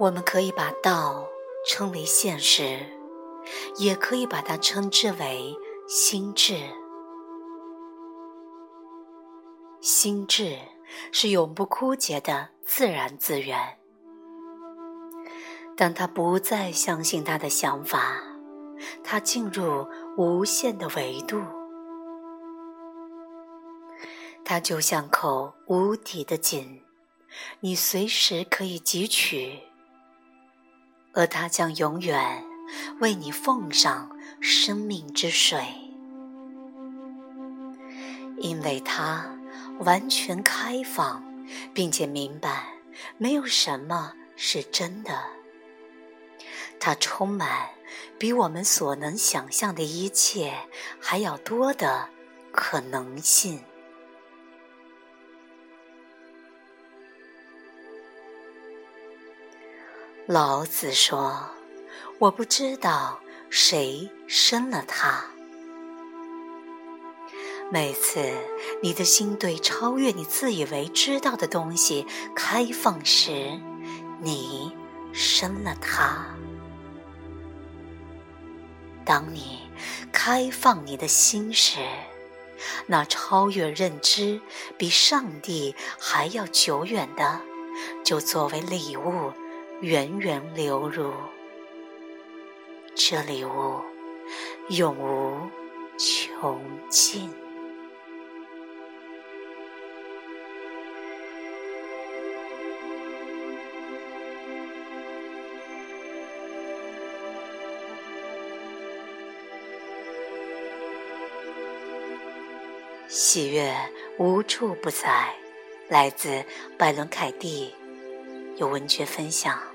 我们可以把道称为现实，也可以把它称之为心智。心智是永不枯竭的自然资源。当他不再相信他的想法，他进入无限的维度。它就像口无底的井，你随时可以汲取。而它将永远为你奉上生命之水，因为它完全开放，并且明白没有什么是真的。它充满比我们所能想象的一切还要多的可能性。老子说：“我不知道谁生了他。”每次你的心对超越你自以为知道的东西开放时，你生了他。当你开放你的心时，那超越认知、比上帝还要久远的，就作为礼物。源源流入，这礼物永无穷尽。喜悦无处不在，来自拜伦·凯蒂，有文学分享。